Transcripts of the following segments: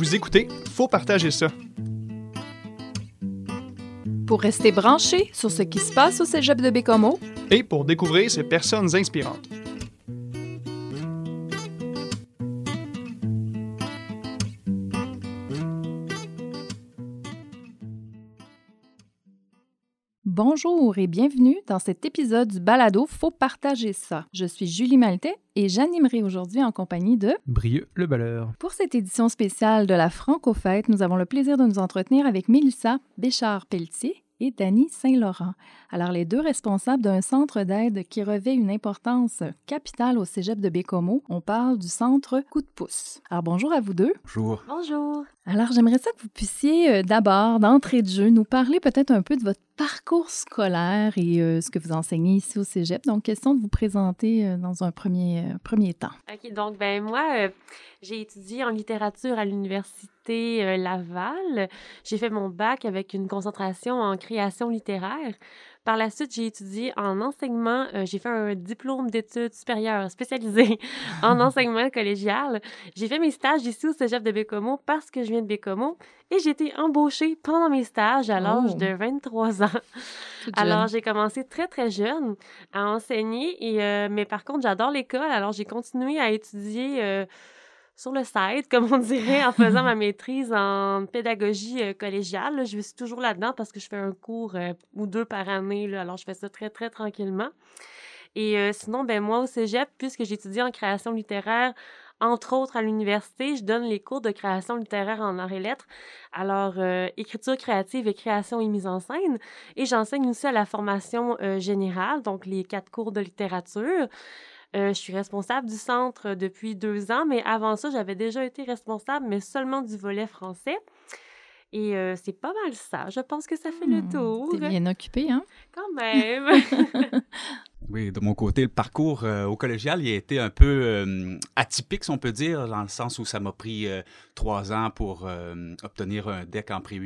Vous écoutez, faut partager ça. Pour rester branché sur ce qui se passe au cégep de Bécomo et pour découvrir ces personnes inspirantes. Bonjour et bienvenue dans cet épisode du balado Faut partager ça. Je suis Julie Maltais et j'animerai aujourd'hui en compagnie de Brieux le Balleur. Pour cette édition spéciale de la Franco-Fête, nous avons le plaisir de nous entretenir avec Mélissa Béchard-Pelletier et Dany Saint-Laurent. Alors, les deux responsables d'un centre d'aide qui revêt une importance capitale au cégep de Bécomo, on parle du centre Coup de pouce. Alors, bonjour à vous deux. Bonjour. Bonjour. Alors, j'aimerais ça que vous puissiez euh, d'abord, d'entrée de jeu, nous parler peut-être un peu de votre parcours scolaire et euh, ce que vous enseignez ici au cégep. Donc, question de vous présenter euh, dans un premier, premier temps. OK, donc, ben moi, j'ai étudié en littérature à l'Université Laval. J'ai fait mon bac avec une concentration en création littéraire. Par la suite, j'ai étudié en enseignement. Euh, j'ai fait un diplôme d'études supérieures spécialisé en enseignement collégial. J'ai fait mes stages ici au cégep de Bécomo parce que je viens de Bécomo et j'ai été embauchée pendant mes stages à l'âge de 23 ans. Alors, j'ai commencé très, très jeune à enseigner, et, euh, mais par contre, j'adore l'école. Alors, j'ai continué à étudier. Euh, sur le site, comme on dirait, en faisant ma maîtrise en pédagogie euh, collégiale. je suis toujours là-dedans parce que je fais un cours euh, ou deux par année. Là, alors, je fais ça très, très tranquillement. Et euh, sinon, ben moi, au cégep, puisque j'étudie en création littéraire, entre autres à l'université, je donne les cours de création littéraire en arts et lettres. Alors, écriture créative et création et mise en scène. Et j'enseigne aussi à la formation générale, donc les quatre cours de littérature. Euh, je suis responsable du centre depuis deux ans, mais avant ça, j'avais déjà été responsable, mais seulement du volet français. Et euh, c'est pas mal ça. Je pense que ça fait le hmm, tour. T'es bien occupé, hein? Quand même. oui, de mon côté, le parcours euh, au collégial, il a été un peu atypique, si on peut dire, dans le sens où ça m'a pris trois ans pour obtenir un deck en pré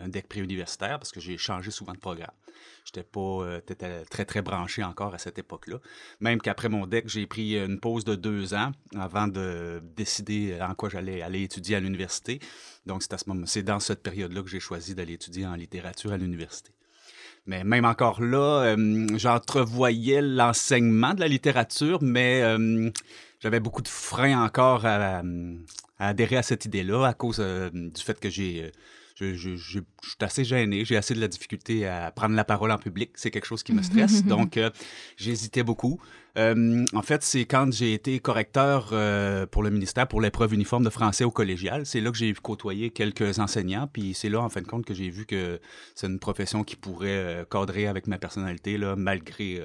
un deck préuniversitaire parce que j'ai changé souvent de programme. J'étais pas euh, très, très branché encore à cette époque-là. Même qu'après mon deck, j'ai pris une pause de deux ans avant de décider en quoi j'allais aller étudier à l'université. Donc, c'est, à ce moment, c'est dans cette période-là que j'ai choisi d'aller étudier en littérature à l'université. Mais même encore là, euh, j'entrevoyais l'enseignement de la littérature, mais euh, j'avais beaucoup de freins encore à, adhérer à cette idée-là à cause du fait que j'ai je, je, je, suis assez gêné, j'ai assez de la difficulté à prendre la parole en public. C'est quelque chose qui me stresse, donc euh, j'hésitais beaucoup. Euh, en fait, c'est quand j'ai été correcteur euh, pour le ministère pour l'épreuve uniforme de français au collégial. C'est là que j'ai côtoyé quelques enseignants, puis c'est là, en fin de compte, que j'ai vu que c'est une profession qui pourrait cadrer avec ma personnalité, là, malgré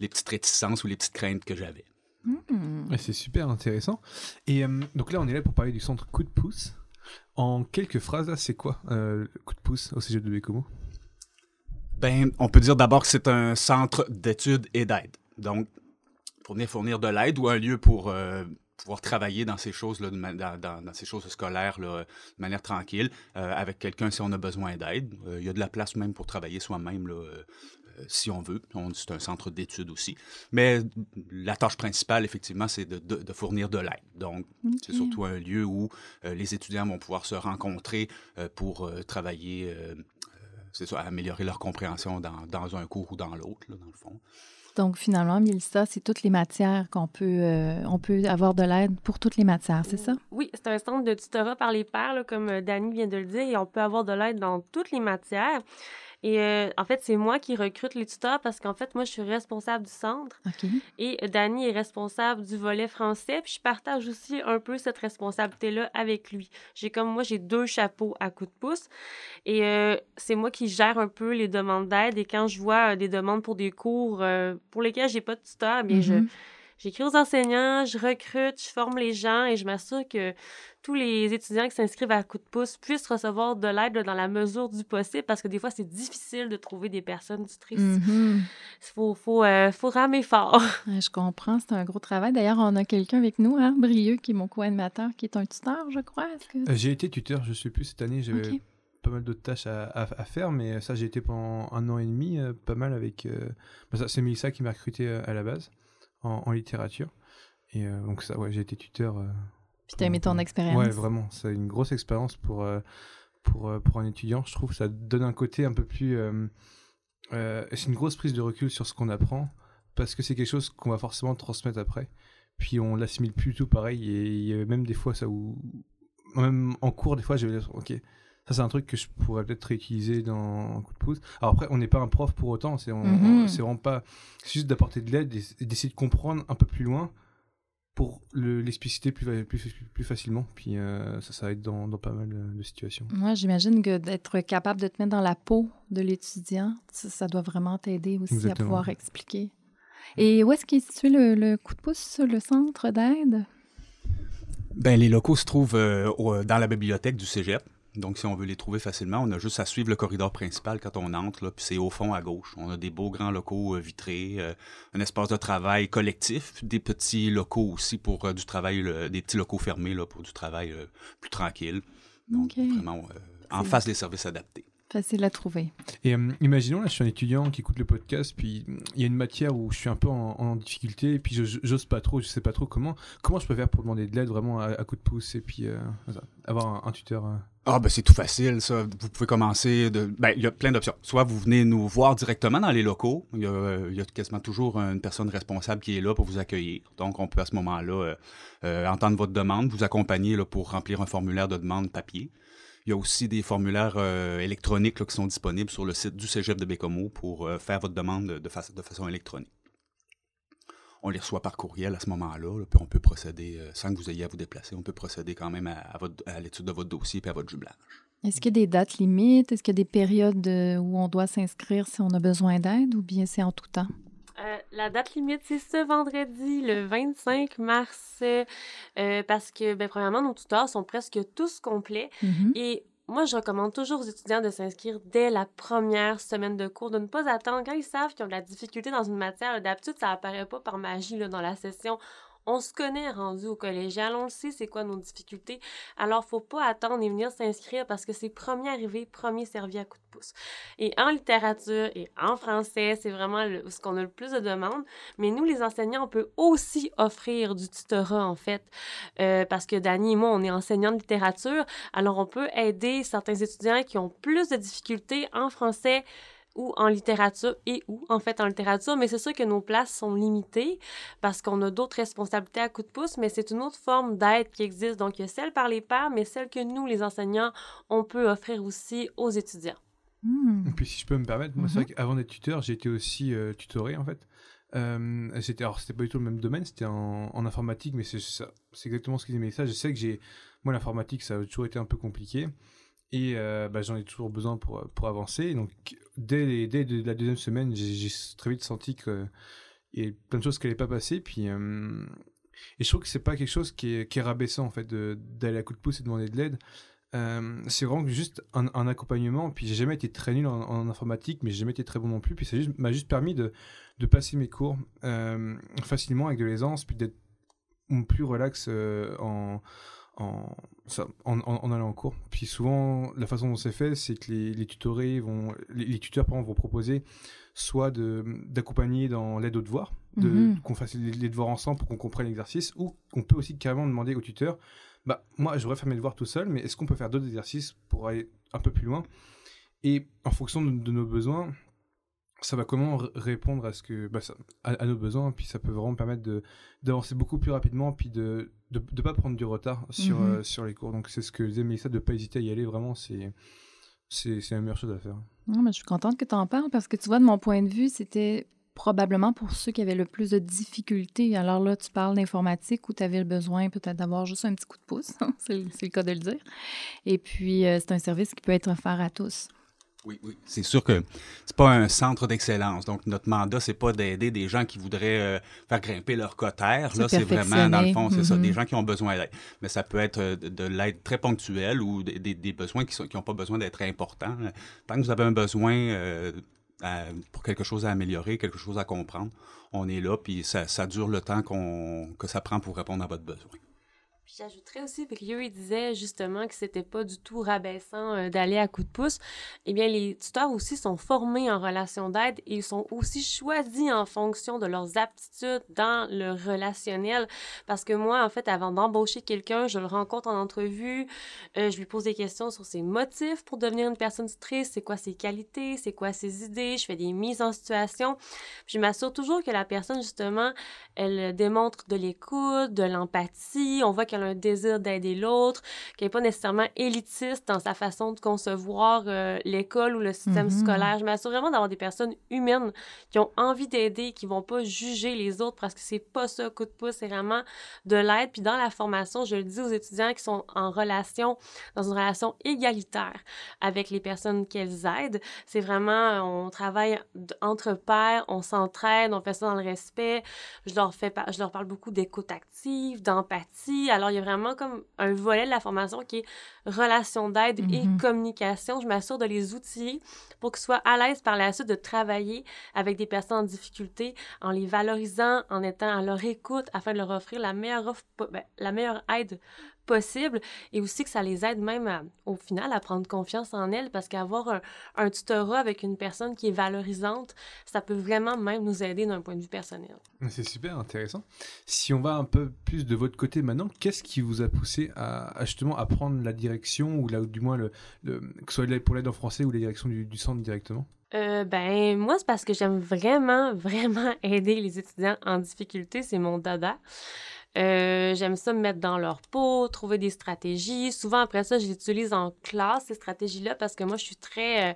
les petites réticences ou les petites craintes que j'avais. Mmh. C'est super intéressant. Et donc là, on est là pour parler du centre Coup de pouce. En quelques phrases, c'est quoi euh, le coup de pouce au CG de? Ben, on peut dire d'abord que c'est un centre d'études et d'aide. Donc, pour venir fournir de l'aide ou un lieu pour euh, pouvoir travailler dans ces choses-là, dans, ces choses scolaires de manière tranquille, euh, avec quelqu'un si on a besoin d'aide. Il y a de la place même pour travailler soi-même euh, si on veut. C'est un centre d'études aussi. Mais la tâche principale, effectivement, c'est de, fournir de l'aide. Donc, c'est surtout un lieu où euh, les étudiants vont pouvoir se rencontrer euh, pour travailler, c'est ça, améliorer leur compréhension dans, un cours ou dans l'autre, dans le fond. Donc, finalement, Mélissa, c'est toutes les matières qu'on peut, on peut avoir de l'aide pour toutes les matières, c'est ça? Oui, c'est un centre de tutorat par les pairs, comme Dani vient de le dire, et on peut avoir de l'aide dans toutes les matières. Et euh, en fait, c'est moi qui recrute les tuteurs parce qu'en fait, moi, je suis responsable du centre. Et Dani est responsable du volet français. Puis je partage aussi un peu cette responsabilité-là avec lui. J'ai comme moi, j'ai deux chapeaux à coup de pouce. Et euh, c'est moi qui gère un peu les demandes d'aide. Et quand je vois euh, des demandes pour des cours pour lesquels j'ai pas de tuteur, bien, je mm-hmm. J'écris aux enseignants, je recrute, je forme les gens et je m'assure que tous les étudiants qui s'inscrivent à coup de pouce puissent recevoir de l'aide dans la mesure du possible parce que des fois, c'est difficile de trouver des personnes tutrices. Il mm-hmm. faut, faut, euh, faut, ramer fort. je comprends, c'est un gros travail. D'ailleurs, on a quelqu'un avec nous, hein, Brieux, qui est mon co-animateur, qui est un tuteur, je crois. Que... Euh, j'ai été tuteur, je ne sais plus cette année. J'avais pas mal d'autres tâches à, faire, mais ça, j'ai été pendant un an et demi, euh, pas mal avec. Bah, c'est Melissa qui m'a recruté à la base en, littérature. Et euh, donc ça, ouais, j'ai été tuteur euh, Puis t'as aimé ton expérience? Ouais, vraiment. C'est une grosse expérience pour, euh, pour, pour un étudiant. Je trouve que ça donne un côté un peu plus... Euh, c'est une grosse prise de recul sur ce qu'on apprend parce que c'est quelque chose qu'on va forcément transmettre après. Puis on l'assimile plus tout pareil. Et il y a même des fois ça où... Même en cours, des fois, je vais dire, ok, ça, c'est un truc que je pourrais peut-être réutiliser dans un coup de pouce. Alors après, on n'est pas un prof pour autant. C'est Mhm. vraiment pas. C'est juste d'apporter de l'aide et d'essayer de comprendre un peu plus loin pour le- l'expliciter plus, plus, plus facilement. Puis euh, ça, ça aide dans, dans pas mal de, situations. Moi, j'imagine que d'être capable de te mettre dans la peau de l'étudiant, ça, ça doit vraiment t'aider aussi à pouvoir expliquer. Et où est-ce qu'est situé le, le coup de pouce, le centre d'aide? Ben, les locaux se trouvent euh, au- dans la bibliothèque du cégep. Donc, si on veut les trouver facilement, on a juste à suivre le corridor principal quand on entre, là, puis c'est au fond à gauche. On a des beaux grands locaux euh, vitrés, euh, un espace de travail collectif, des petits locaux aussi pour euh, du travail, des petits locaux fermés là, pour du travail euh, plus tranquille. Donc, vraiment, euh, en face des services adaptés. Facile à trouver. Et euh, imaginons, là, je suis un étudiant qui écoute le podcast, puis il y a une matière où je suis un peu en, en difficulté, et puis je- j'ose pas trop, je sais pas trop comment. Comment je peux faire pour demander de l'aide vraiment à, à coup de pouce, et puis euh, avoir un, un tuteur euh, Ah ben c'est tout facile ça. Vous pouvez commencer de. Ben il y a plein d'options. Soit vous venez nous voir directement dans les locaux. Il y a, euh, il y a quasiment toujours une personne responsable qui est là pour vous accueillir. Donc on peut à ce moment-là euh, euh, entendre votre demande, vous accompagner là, pour remplir un formulaire de demande papier. Il y a aussi des formulaires euh, électroniques là, qui sont disponibles sur le site du Cégep de Bécomo pour faire votre demande de façon électronique. On les reçoit par courriel à ce moment-là, là, puis on peut procéder, euh, sans que vous ayez à vous déplacer, on peut procéder quand même à, à votre- à l'étude de votre dossier et à votre jublage. Est-ce qu'il y a des dates limites? Est-ce qu'il y a des périodes euh, où on doit s'inscrire si on a besoin d'aide ou bien c'est en tout temps? Euh, la date limite, c'est ce vendredi, le 25 mars, euh, parce que, ben, premièrement, nos tuteurs sont presque tous complets. Mhm. Et moi, je recommande toujours aux étudiants de s'inscrire dès la première semaine de cours, de ne pas attendre. Quand ils savent qu'ils ont de la difficulté dans une matière, d'habitude, ça apparaît pas par magie dans la session. On se connaît rendu au collégial, on le sait c'est quoi nos difficultés? Alors, faut pas attendre et venir s'inscrire parce que c'est premier arrivé, premier servi à coup de pouce. Et en littérature et en français, c'est vraiment ce qu'on a le plus de demandes. Mais nous, les enseignants, on peut aussi offrir du tutorat, en fait. Euh, parce que Dani et moi, on est enseignants de littérature. Alors, on peut aider certains étudiants qui ont plus de difficultés en français ou en littérature et ou en fait en littérature, mais c'est sûr que nos places sont limitées parce qu'on a d'autres responsabilités à coup de pouce, mais c'est une autre forme d'aide qui existe. Donc, il y a celle par les pairs, mais celle que nous, les enseignants, on peut offrir aussi aux étudiants. Hmm. Et puis si je peux me permettre, moi c'est Mhm. vrai qu'avant d'être tuteur, j'ai été aussi euh, tutoré en fait. Euh, c'était alors c'était pas du tout le même domaine, c'était en, en informatique, mais c'est c'est exactement ce qu'ils aimaient ça. Je sais que j'ai moi l'informatique ça a toujours été un peu compliqué et euh, bah, j'en ai toujours besoin pour pour avancer. Donc dès dès la deuxième semaine, j'ai très vite senti que il y a plein de choses qui n'allaient pas passer. Puis euh, et je trouve que c'est pas quelque chose qui est, qui est rabaissant en fait d'aller à coup de pouce et demander de l'aide. Euh, c'est vraiment juste un, accompagnement. Puis j'ai jamais été très nul en, informatique, mais j'ai jamais été très bon non plus. Puis ça m'a juste permis de, de passer mes cours euh, facilement avec de l'aisance, puis d'être plus relax euh, en, en, ça, en, allant en cours. Puis souvent, la façon dont c'est fait, c'est que les, les tutorés vont, les, les tuteurs pardon, vont proposer soit de- d'accompagner dans l'aide aux devoirs, de, Mhm. qu'on fasse les, les devoirs ensemble pour qu'on comprenne l'exercice, ou qu'on peut aussi carrément demander au tuteur, bah moi j'aurais fait mes devoirs tout seul, mais est-ce qu'on peut faire d'autres exercices pour aller un peu plus loin? Et en fonction de, de nos besoins, ça va comment répondre à ce que bah, ça- à, à nos besoins, puis ça peut vraiment permettre de d'avancer beaucoup plus rapidement, puis de de, de pas prendre du retard sur Mhm. euh, sur les cours. Donc c'est ce que disait Mélissa, de pas hésiter à y aller. Vraiment, c'est c'est c'est la meilleure chose à faire. Non, mais je suis contente que tu en parles parce que tu vois, de mon point de vue, c'était probablement pour ceux qui avaient le plus de difficultés. Alors là, tu parles d'informatique où tu avais le besoin peut-être d'avoir juste un petit coup de pouce, c'est le c'est le cas de le dire. Et puis, euh, c'est un service qui peut être offert à tous. Oui, oui. C'est sûr que c'est pas un centre d'excellence. Donc, notre mandat, c'est pas d'aider des gens qui voudraient euh, faire grimper leur cotère. Là, c'est vraiment, dans le fond, c'est ça, perfectionner. des gens qui ont besoin d'aide. Mais ça peut être euh, de, de l'aide très ponctuelle ou des, des- des besoins qui n'ont pas besoin d'être importants. Tant que vous avez un besoin euh, à- pour quelque chose à améliorer, quelque chose à comprendre, on est là, puis ça, ça dure le temps qu'on que ça prend pour répondre à votre besoin. J'ajouterais aussi, Brieux, il disait justement que c'était pas du tout rabaissant euh, d'aller à coup de pouce. Eh bien, les tuteurs aussi sont formés en relation d'aide et ils sont aussi choisis en fonction de leurs aptitudes dans le relationnel. Parce que moi, en fait, avant d'embaucher quelqu'un, je le rencontre en entrevue, euh, je lui pose des questions sur ses motifs pour devenir une personne triste, c'est quoi ses qualités, c'est quoi ses idées, je fais des mises en situation. Je m'assure toujours que la personne, justement, elle démontre de l'écoute, de l'empathie, on voit qu'elle a un désir d'aider l'autre, qu'elle n'est pas nécessairement élitiste dans sa façon de concevoir euh, l'école ou le système Mhm. scolaire. Je m'assure vraiment d'avoir des personnes humaines qui ont envie d'aider, qui vont pas juger les autres parce que c'est pas ça, coup de pouce, c'est vraiment de l'aide. Puis dans la formation, je le dis aux étudiants qui sont en relation, dans une relation égalitaire avec les personnes qu'elles aident. C'est vraiment, on travaille entre pairs, on s'entraide, on fait ça dans le respect. Je leur, fais je leur parle beaucoup d'écoute active, d'empathie. Alors, il y a vraiment comme un volet de la formation qui est relation d'aide Mhm. et communication. Je m'assure de les outiller pour qu'ils soient à l'aise par la suite de travailler avec des personnes en difficulté en les valorisant, en étant à leur écoute afin de leur offrir la meilleure, offre, ben, la meilleure aide possible et aussi que ça les aide même à- au final à prendre confiance en elles parce qu'avoir un, un tutorat avec une personne qui est valorisante, ça peut vraiment même nous aider d'un point de vue personnel. C'est super intéressant. Si on va un peu plus de votre côté maintenant, qu'est-ce qui vous a poussé à, à justement à prendre la direction ou là, ou du moins le, le- que ce soit pour l'aide en français ou la direction du, du centre directement? Euh, ben, moi, c'est parce que j'aime vraiment, vraiment aider les étudiants en difficulté. C'est mon dada. Euh, j'aime ça me mettre dans leur peau, trouver des stratégies. Souvent, après ça, je les utilise en classe, ces stratégies-là, parce que moi, je suis très, euh,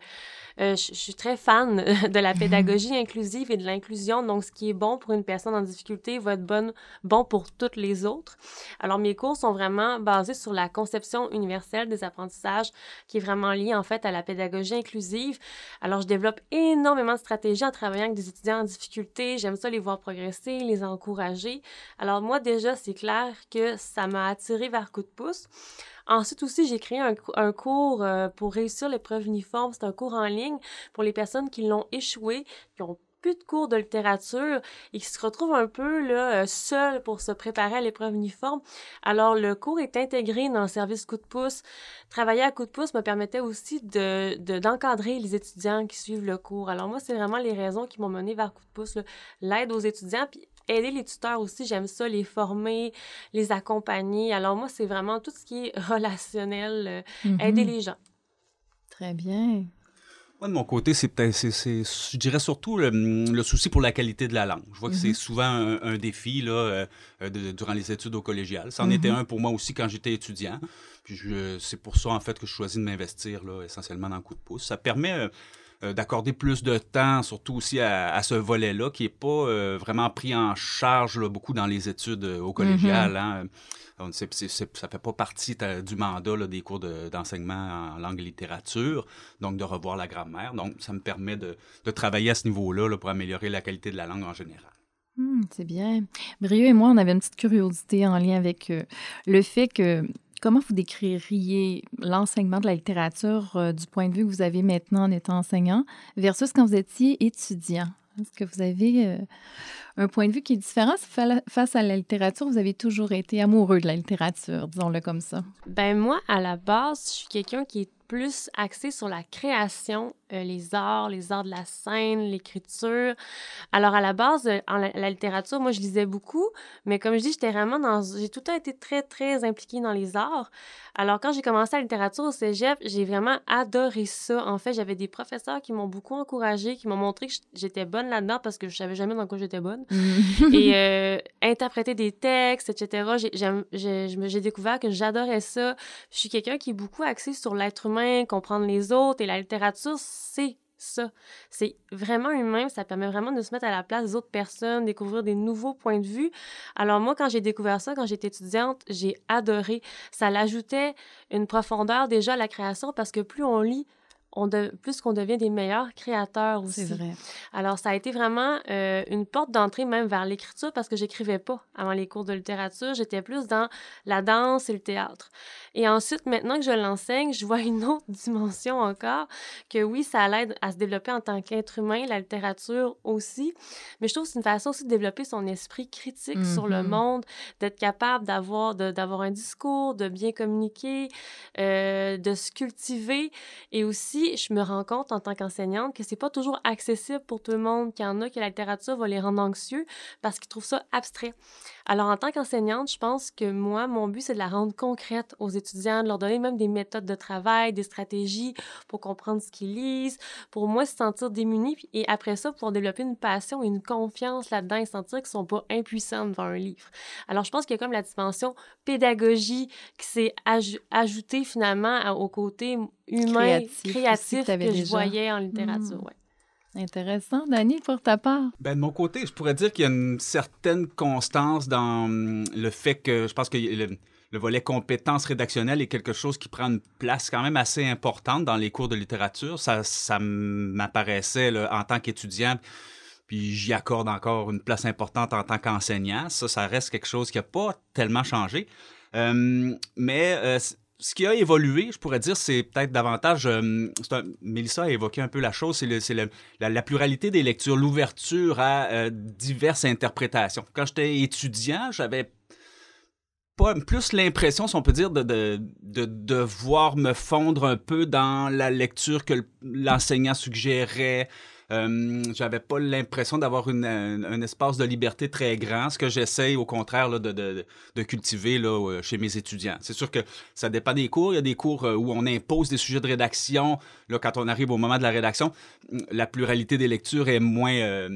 euh, je, je suis très fan de la pédagogie inclusive et de l'inclusion. Donc, ce qui est bon pour une personne en difficulté va être bon, bon pour toutes les autres. Alors, mes cours sont vraiment basés sur la conception universelle des apprentissages, qui est vraiment liée, en fait, à la pédagogie inclusive. Alors, je développe énormément de stratégies en travaillant avec des étudiants en difficulté. J'aime ça les voir progresser, les encourager. Alors, moi, déjà, c'est clair que ça m'a attiré vers coup de pouce. Ensuite aussi, j'ai créé un, cou- un cours euh, pour réussir l'épreuve uniforme. C'est un cours en ligne pour les personnes qui l'ont échoué, qui ont plus de cours de littérature et qui se retrouvent un peu là, euh, seuls pour se préparer à l'épreuve uniforme. Alors, le cours est intégré dans le service coup de pouce. Travailler à coup de pouce me permettait aussi de, de- d'encadrer les étudiants qui suivent le cours. Alors, moi, c'est vraiment les raisons qui m'ont mené vers coup de pouce. L'aide aux étudiants, puis aider les tuteurs aussi, j'aime ça, les former, les accompagner. Alors, moi, c'est vraiment tout ce qui est relationnel, euh, Mhm. aider les gens. Très bien. Moi, de mon côté, c'est peut-être, c'est, c'est- je dirais surtout le, le souci pour la qualité de la langue. Je vois que c'est Mhm. souvent un, un défi là, euh, de- durant les études au collégial. Ça en Mhm. était un pour moi aussi quand j'étais étudiant. Puis je- c'est pour ça, en fait, que je choisis de m'investir là, essentiellement dans le coup de pouce. Ça permet euh, euh, d'accorder plus de temps, surtout aussi à, à ce volet-là, qui n'est pas euh, vraiment pris en charge là, beaucoup dans les études euh, au collégial. hein. Donc, c'est- c'est- ça ne fait pas partie du mandat là, des cours de- d'enseignement en langue et littérature, donc de revoir la grammaire. Donc, ça me permet de, de travailler à ce niveau-là là, pour améliorer la qualité de la langue en général. Hmm, c'est bien. Brieux et moi, on avait une petite curiosité en lien avec le fait que comment vous décririez l'enseignement de la littérature euh, du point de vue que vous avez maintenant en étant enseignant versus quand vous étiez étudiant? Est-ce que vous avez euh, un point de vue qui est différent? Fa- face à la littérature? Vous avez toujours été amoureux de la littérature, disons-le comme ça. Ben moi, à la base, je suis quelqu'un qui est plus axé sur la création, euh, les arts, les arts de la scène, l'écriture. Alors à la base, euh, en la, la littérature, moi je lisais beaucoup, mais comme je dis, j'étais vraiment dans, j'ai tout le temps été très très impliquée dans les arts. Alors quand j'ai commencé la littérature au cégep, j'ai vraiment adoré ça. En fait, j'avais des professeurs qui m'ont beaucoup encouragée, qui m'ont montré que j'étais bonne là-dedans parce que je savais jamais dans quoi j'étais bonne et euh, interpréter des textes, etc. J'ai découvert que j'adorais ça. Je suis quelqu'un qui est beaucoup axé sur l'être humain, comprendre les autres, et la littérature, c'est ça. C'est vraiment humain, ça permet vraiment de se mettre à la place des autres personnes, découvrir des nouveaux points de vue. Alors moi, quand j'ai découvert ça, quand j'étais étudiante, j'ai adoré. Ça l'ajoutait une profondeur déjà à la création parce que plus on lit, on de, plus qu'on devient des meilleurs créateurs aussi. C'est vrai. Alors, ça a été vraiment euh, une porte d'entrée même vers l'écriture parce que j'écrivais pas avant les cours de littérature. J'étais plus dans la danse et le théâtre. Et ensuite, maintenant que je l'enseigne, je vois une autre dimension encore, que oui, ça l'aide à se développer en tant qu'être humain, la littérature aussi, mais je trouve que c'est une façon aussi de développer son esprit critique sur le Mhm. monde, d'être capable d'avoir un discours, de bien communiquer, euh, de se cultiver. Et aussi, je me rends compte en tant qu'enseignante que c'est pas toujours accessible pour tout le monde, qu'il y en a que la littérature va les rendre anxieux parce qu'ils trouvent ça abstrait. Alors, en tant qu'enseignante, je pense que moi, mon but, c'est de la rendre concrète aux étudiants, de leur donner même des méthodes de travail, des stratégies pour comprendre ce qu'ils lisent, pour moi se sentir démunis, et après ça, pour développer une passion et une confiance là-dedans et sentir qu'ils sont pas impuissants devant un livre. Alors, je pense qu'il y a comme la dimension pédagogie qui s'est aj- ajoutée finalement à- au côté humain, Créatif que créatif que, t'avais je voyais en littérature. Mm. ouais. Intéressant. Dani, pour ta part? Ben, de mon côté, je pourrais dire qu'il y a une certaine constance dans hum, le fait que je pense que le, le volet compétences rédactionnelles est quelque chose qui prend une place quand même assez importante dans les cours de littérature. Ça, ça m'apparaissait en tant qu'étudiant, puis j'y accorde encore une place importante en tant qu'enseignant. Ça, ça reste quelque chose qui n'a pas tellement changé. Euh, mais euh, ce qui a évolué, je pourrais dire, c'est peut-être davantage. euh, un- Mélissa a évoqué un peu la chose, c'est la, pluralité des lectures, l'ouverture à euh, diverses interprétations. Quand j'étais étudiant, j'avais plus l'impression, si on peut dire, de, de, de devoir me fondre un peu dans la lecture que l'enseignant suggérait. Euh, j'avais pas l'impression d'avoir un, espace de liberté très grand, ce que j'essaye au contraire là, de, cultiver là, euh, chez mes étudiants. C'est sûr que ça dépend des cours. Il y a des cours euh, où on impose des sujets de rédaction. Là, quand on arrive au moment de la rédaction, la pluralité des lectures est moins,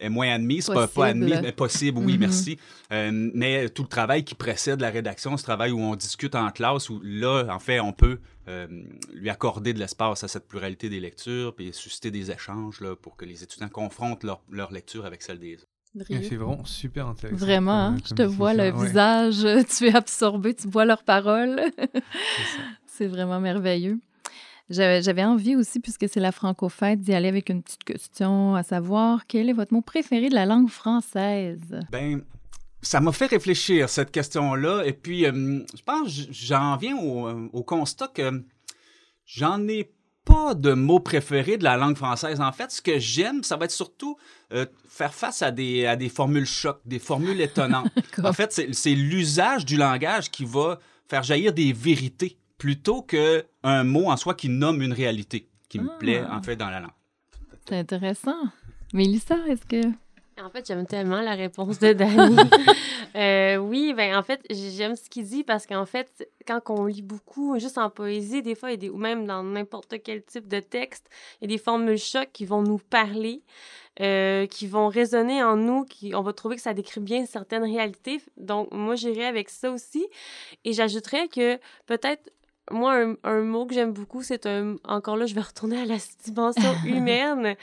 est moins admise. Pas, pas Possible. admis, mais possible, oui, Mhm. merci. Euh, mais tout le travail qui précède la rédaction, ce travail où on discute en classe, où là, en fait, on peut euh, lui accorder de l'espace à cette pluralité des lectures, puis susciter des échanges là, pour que les étudiants confrontent leur, leur lecture avec celle des autres. C'est vraiment super intéressant. Vraiment, hein? comme- je te vois le. Ouais, visage, euh, tu es absorbé, tu vois leurs paroles. c'est c'est vraiment merveilleux. J'avais envie aussi, puisque c'est la francofête, d'y aller avec une petite question, à savoir quel est votre mot préféré de la langue française? Ben, ça m'a fait réfléchir, cette question-là. Et puis, euh, je pense j'en viens au, euh, au constat que j'en ai pas de mot préféré de la langue française. En fait, ce que j'aime, ça va être surtout euh, faire face à des, à des formules chocs, des formules étonnantes. en fait, c'est l'usage du langage qui va faire jaillir des vérités plutôt qu'un mot en soi qui nomme une réalité, qui me Ah. plaît, en fait, dans la langue. C'est intéressant. Mélissa, est-ce que... En fait, j'aime tellement la réponse de Danny. Euh, oui, ben en fait, j'aime ce qu'il dit parce qu'en fait, quand on lit beaucoup, juste en poésie, des fois, il y a des, ou même dans n'importe quel type de texte, il y a des formules chocs qui vont nous parler, euh, qui vont résonner en nous, qui, on va trouver que ça décrit bien certaines réalités. Donc, moi, j'irais avec ça aussi. Et j'ajouterais que peut-être moi, un, un mot que j'aime beaucoup, c'est un. Encore là, je vais retourner à la dimension humaine.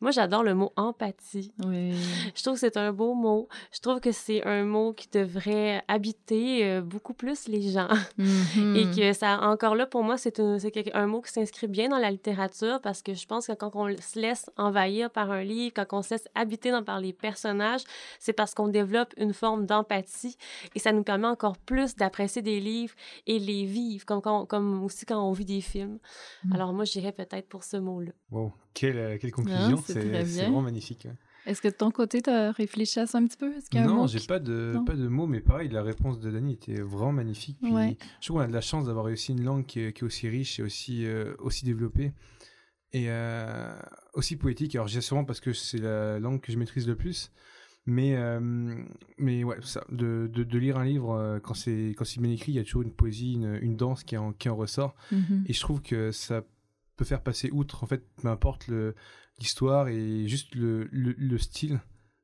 Moi, j'adore le mot empathie. Oui. Je trouve que c'est un beau mot. Je trouve que c'est un mot qui devrait habiter euh, beaucoup plus les gens. Mhm. Et que ça, encore là, pour moi, c'est un, un mot qui s'inscrit bien dans la littérature parce que je pense que quand on se laisse envahir par un livre, quand on se laisse habiter dans, par les personnages, c'est parce qu'on développe une forme d'empathie et ça nous permet encore plus d'apprécier des livres et les vivre, comme, quand- comme aussi quand on vit des films. Mm. Alors moi, j'irais peut-être pour ce mot-là. Wow, quelle, euh, quelle conclusion, c'est vraiment magnifique. ouais. Est-ce que de ton côté, tu as réfléchi à ça un petit peu? Y a Non, j'ai qui- pas de Non. pas de mots, mais pareil, la réponse de Dani était vraiment magnifique. Puis Ouais. Je trouve qu'on a de la chance d'avoir réussi une langue qui est, qui est aussi riche et aussi euh, aussi développée et euh, aussi poétique. Alors, j'ai sûrement parce que c'est la langue que je maîtrise le plus. Mais, euh, mais ouais, ça, de, de, de lire un livre, euh, quand c'est bien écrit, il y a toujours une poésie, une, une danse qui en, qui en ressort. Mhm. Et je trouve que ça peut faire passer outre, en fait, peu importe l'histoire et juste le, le, le style.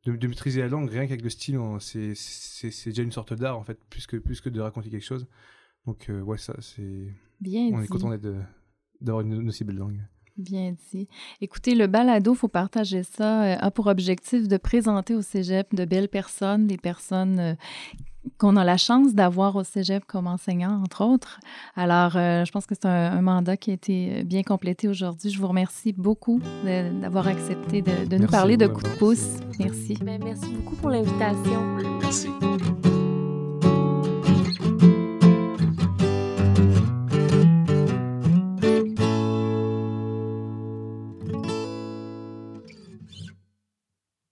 De, de maîtriser la langue, rien qu'avec le style, on- c'est déjà une sorte d'art, en fait, plus que, plus que de raconter quelque chose. Donc, euh, ouais, ça, c'est. Bien On dit. est content d'avoir une, une aussi belle langue. Bien dit. Écoutez, le balado, faut partager ça, euh, a pour objectif de présenter au cégep de belles personnes, des personnes euh, qu'on a la chance d'avoir au cégep comme enseignant, entre autres. Alors, euh, je pense que c'est un, mandat qui a été bien complété aujourd'hui. Je vous remercie beaucoup d'avoir accepté de, nous parler de coup de pouce. Merci. Ben, merci beaucoup pour l'invitation. merci.